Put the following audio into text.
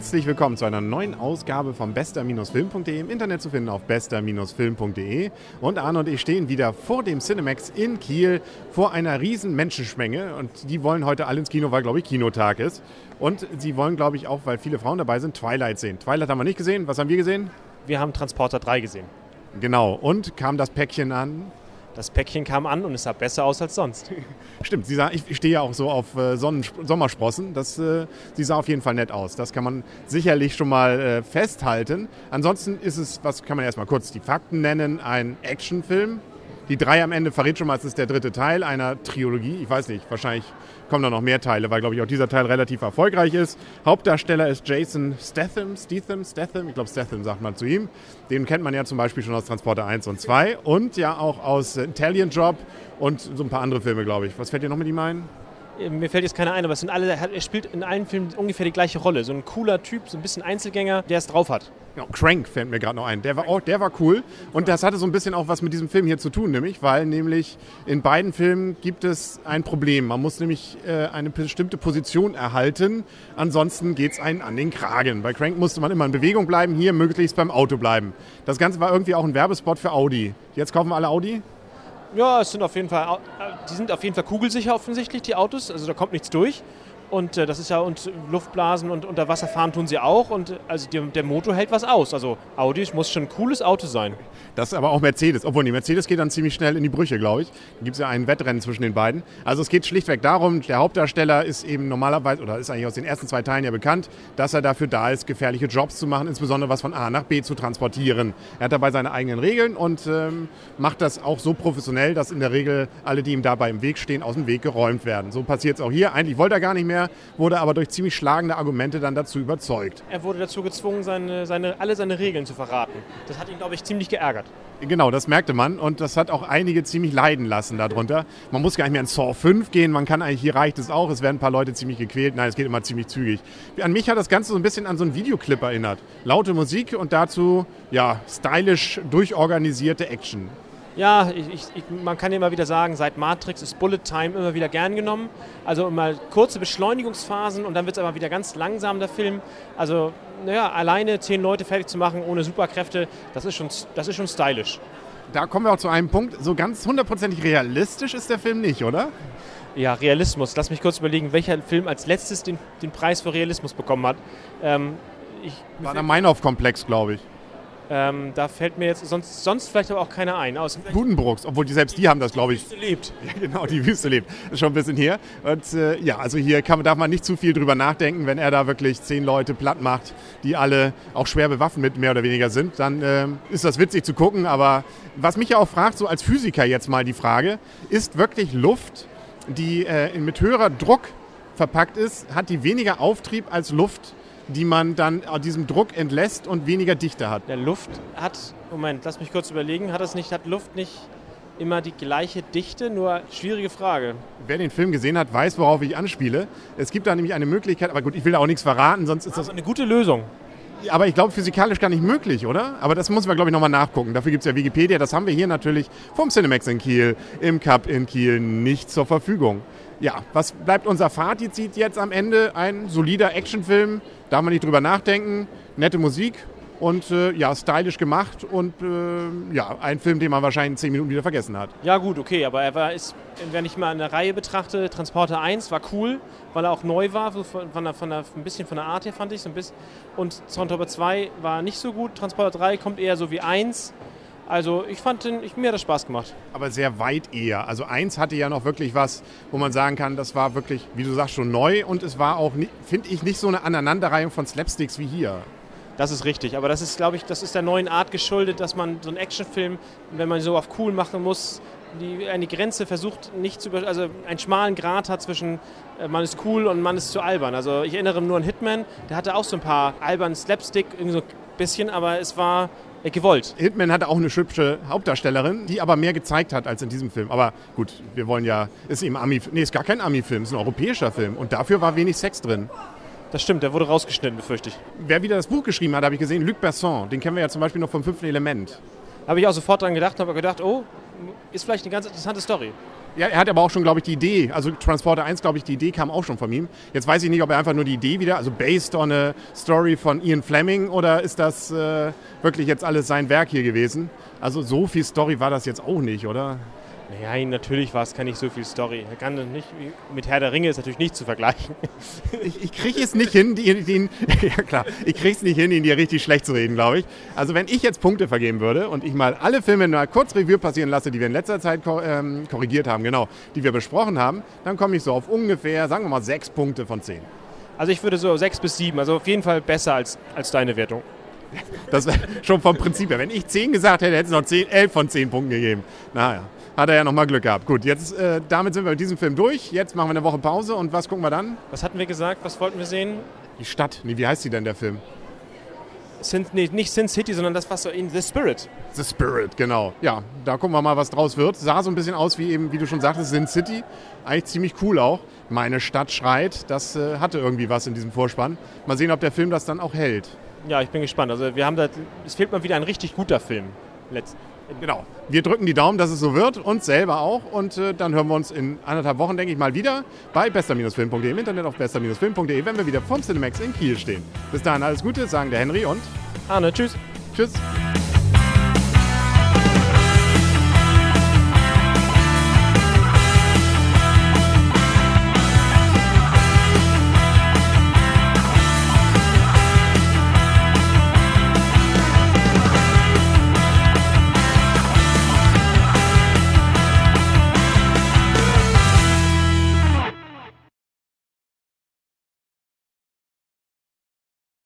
Herzlich willkommen zu einer neuen Ausgabe von bester-film.de im Internet zu finden auf bester-film.de. Und Arne und ich stehen wieder vor dem Cinemax in Kiel vor einer riesen Menschenschmenge und die wollen heute alle ins Kino, weil glaube ich Kinotag ist. Und sie wollen glaube ich auch, weil viele Frauen dabei sind, Twilight sehen. Twilight haben wir nicht gesehen. Was haben wir gesehen? Wir haben Transporter 3 gesehen. Genau. Und kam das Päckchen an? Das Päckchen kam an und es sah besser aus als sonst. Stimmt, sie sah, ich stehe ja auch so auf äh, Sonnen, Sommersprossen. Das, äh, sie sah auf jeden Fall nett aus. Das kann man sicherlich schon mal äh, festhalten. Ansonsten ist es, was kann man erstmal kurz die Fakten nennen, ein Actionfilm. Die drei am Ende verrät schon mal, es ist der dritte Teil einer Trilogie. Ich weiß nicht, wahrscheinlich kommen da noch mehr Teile, weil, glaube ich, auch dieser Teil relativ erfolgreich ist. Hauptdarsteller ist Jason Statham, Statham, Statham, ich glaube Statham sagt man zu ihm. Den kennt man ja zum Beispiel schon aus Transporter 1 und 2 und ja auch aus Italian Job und so ein paar andere Filme, glaube ich. Was fällt dir noch mit ihm ein? Mir fällt jetzt keiner ein, aber es sind alle, er spielt in allen Filmen ungefähr die gleiche Rolle. So ein cooler Typ, so ein bisschen Einzelgänger, der es drauf hat. Ja, Crank fällt mir gerade noch ein. Der war, auch, der war cool. Und das hatte so ein bisschen auch was mit diesem Film hier zu tun, nämlich, weil nämlich in beiden Filmen gibt es ein Problem. Man muss nämlich äh, eine bestimmte Position erhalten, ansonsten geht es einen an den Kragen. Bei Crank musste man immer in Bewegung bleiben, hier möglichst beim Auto bleiben. Das Ganze war irgendwie auch ein Werbespot für Audi. Jetzt kaufen wir alle Audi? Ja, es sind auf jeden Fall, die sind auf jeden Fall kugelsicher offensichtlich, die Autos. Also da kommt nichts durch. Und äh, das ist ja, und Luftblasen und unter Wasser fahren tun sie auch. Und also die, der Motor hält was aus. Also Audi muss schon ein cooles Auto sein. Das ist aber auch Mercedes. Obwohl, die Mercedes geht dann ziemlich schnell in die Brüche, glaube ich. Da gibt es ja ein Wettrennen zwischen den beiden. Also es geht schlichtweg darum, der Hauptdarsteller ist eben normalerweise, oder ist eigentlich aus den ersten zwei Teilen ja bekannt, dass er dafür da ist, gefährliche Jobs zu machen, insbesondere was von A nach B zu transportieren. Er hat dabei seine eigenen Regeln und ähm, macht das auch so professionell, dass in der Regel alle, die ihm dabei im Weg stehen, aus dem Weg geräumt werden. So passiert es auch hier. Eigentlich wollte er gar nicht mehr mehr, wurde aber durch ziemlich schlagende Argumente dann dazu überzeugt. Er wurde dazu gezwungen, seine, seine, alle seine Regeln zu verraten. Das hat ihn, glaube ich, ziemlich geärgert. Genau, das merkte man und das hat auch einige ziemlich leiden lassen darunter. Man muss gar nicht mehr in Saw 5 gehen, man kann eigentlich, hier reicht es auch, es werden ein paar Leute ziemlich gequält. Nein, es geht immer ziemlich zügig. An mich hat das Ganze so ein bisschen an so einen Videoclip erinnert. Laute Musik und dazu, ja, stylisch durchorganisierte Action. Ja, ich, ich, man kann immer wieder sagen, seit Matrix ist Bullet Time immer wieder gern genommen. Also immer kurze Beschleunigungsphasen und dann wird es aber wieder ganz langsam, der Film. Also, naja, alleine zehn Leute fertig zu machen ohne Superkräfte, das ist schon, das ist schon stylisch. Da kommen wir auch zu einem Punkt. So ganz hundertprozentig realistisch ist der Film nicht, oder? Ja, Realismus. Lass mich kurz überlegen, welcher Film als letztes den, den Preis für Realismus bekommen hat. Ähm, ich, War der Meinhof-Komplex, glaube ich. Ähm, da fällt mir jetzt sonst, sonst vielleicht aber auch keiner ein. Aus obwohl die selbst die haben das, glaube ich. Die Wüste lebt. Ja, genau, die Wüste lebt. Das ist schon ein bisschen hier. Und äh, ja, also hier kann, darf man nicht zu viel drüber nachdenken, wenn er da wirklich zehn Leute platt macht, die alle auch schwer bewaffnet mehr oder weniger sind, dann äh, ist das witzig zu gucken. Aber was mich ja auch fragt, so als Physiker jetzt mal die Frage, ist wirklich Luft, die äh, mit höherer Druck verpackt ist, hat die weniger Auftrieb als Luft, die man dann diesem Druck entlässt und weniger Dichte hat. Der Luft hat, Moment, lass mich kurz überlegen, hat es nicht, hat Luft nicht immer die gleiche Dichte? Nur schwierige Frage. Wer den Film gesehen hat, weiß, worauf ich anspiele. Es gibt da nämlich eine Möglichkeit, aber gut, ich will da auch nichts verraten, sonst ist das. eine gute Lösung. Aber ich glaube, physikalisch gar nicht möglich, oder? Aber das müssen wir, glaube ich, nochmal nachgucken. Dafür gibt es ja Wikipedia. Das haben wir hier natürlich vom Cinemax in Kiel, im Cup in Kiel nicht zur Verfügung ja, was bleibt unser Fazit jetzt am Ende? Ein solider Actionfilm, darf man nicht drüber nachdenken, nette Musik und äh, ja, stylisch gemacht und äh, ja, ein Film, den man wahrscheinlich in zehn Minuten wieder vergessen hat. Ja gut, okay, aber er war, ist, wenn ich mal eine Reihe betrachte, Transporter 1 war cool, weil er auch neu war, von, von, der, von der, ein bisschen von der Art her fand ich so ein bisschen. Und Transporter 2 war nicht so gut, Transporter 3 kommt eher so wie 1 also ich fand den, ich, mir hat das Spaß gemacht. Aber sehr weit eher. Also eins hatte ja noch wirklich was, wo man sagen kann, das war wirklich, wie du sagst, schon neu und es war auch, finde ich, nicht so eine Aneinanderreihung von Slapsticks wie hier. Das ist richtig, aber das ist, glaube ich, das ist der neuen Art geschuldet, dass man so einen Actionfilm, wenn man so auf cool machen muss, die, eine Grenze versucht nicht zu über, also einen schmalen Grad hat zwischen äh, man ist cool und man ist zu albern. Also ich erinnere nur an Hitman, der hatte auch so ein paar albernen Slapstick, irgendwie so ein bisschen, aber es war gewollt. Hitman hatte auch eine hübsche Hauptdarstellerin, die aber mehr gezeigt hat als in diesem Film. Aber gut, wir wollen ja, ist eben Ami, nee, ist gar kein Ami-Film, ist ein europäischer Film und dafür war wenig Sex drin. Das stimmt, der wurde rausgeschnitten, befürchte ich. Wer wieder das Buch geschrieben hat, habe ich gesehen, Luc Besson, den kennen wir ja zum Beispiel noch vom fünften Element. Habe ich auch sofort dran gedacht, habe gedacht, oh, ist vielleicht eine ganz interessante Story. Ja, er hat aber auch schon, glaube ich, die Idee, also Transporter 1, glaube ich, die Idee kam auch schon von ihm. Jetzt weiß ich nicht, ob er einfach nur die Idee wieder, also based on a story von Ian Fleming oder ist das äh, wirklich jetzt alles sein Werk hier gewesen? Also so viel Story war das jetzt auch nicht, oder? Nein, natürlich war es gar nicht so viel Story. Kann nicht, mit Herr der Ringe ist natürlich nicht zu vergleichen. Ich, ich kriege es nicht hin, die, die, ja klar, ich kriege es nicht hin, ihn dir richtig schlecht zu reden, glaube ich. Also wenn ich jetzt Punkte vergeben würde und ich mal alle Filme mal kurz Revue passieren lasse, die wir in letzter Zeit ähm, korrigiert haben, genau, die wir besprochen haben, dann komme ich so auf ungefähr, sagen wir mal, sechs Punkte von zehn. Also ich würde so sechs bis sieben, also auf jeden Fall besser als, als deine Wertung. Das wäre schon vom Prinzip her. Wenn ich zehn gesagt hätte, hätte es noch zehn, elf von zehn Punkten gegeben. Naja hat er ja nochmal Glück gehabt. Gut, jetzt äh, damit sind wir mit diesem Film durch. Jetzt machen wir eine Woche Pause und was gucken wir dann? Was hatten wir gesagt? Was wollten wir sehen? Die Stadt. Nee, wie heißt die denn, der Film? Sin, nee, nicht Sin City, sondern das, was so in The Spirit. The Spirit, genau. Ja, da gucken wir mal, was draus wird. Sah so ein bisschen aus wie eben, wie du schon sagtest, Sin City. Eigentlich ziemlich cool auch. Meine Stadt schreit. Das äh, hatte irgendwie was in diesem Vorspann. Mal sehen, ob der Film das dann auch hält. Ja, ich bin gespannt. Also wir haben da, es fehlt mal wieder ein richtig guter Film. Letzt, Genau. Wir drücken die Daumen, dass es so wird, uns selber auch. Und äh, dann hören wir uns in anderthalb Wochen, denke ich mal, wieder bei bester-film.de im Internet auf bester-film.de, wenn wir wieder vom Cinemax in Kiel stehen. Bis dahin alles Gute, sagen der Henry und Arne. Tschüss. Tschüss.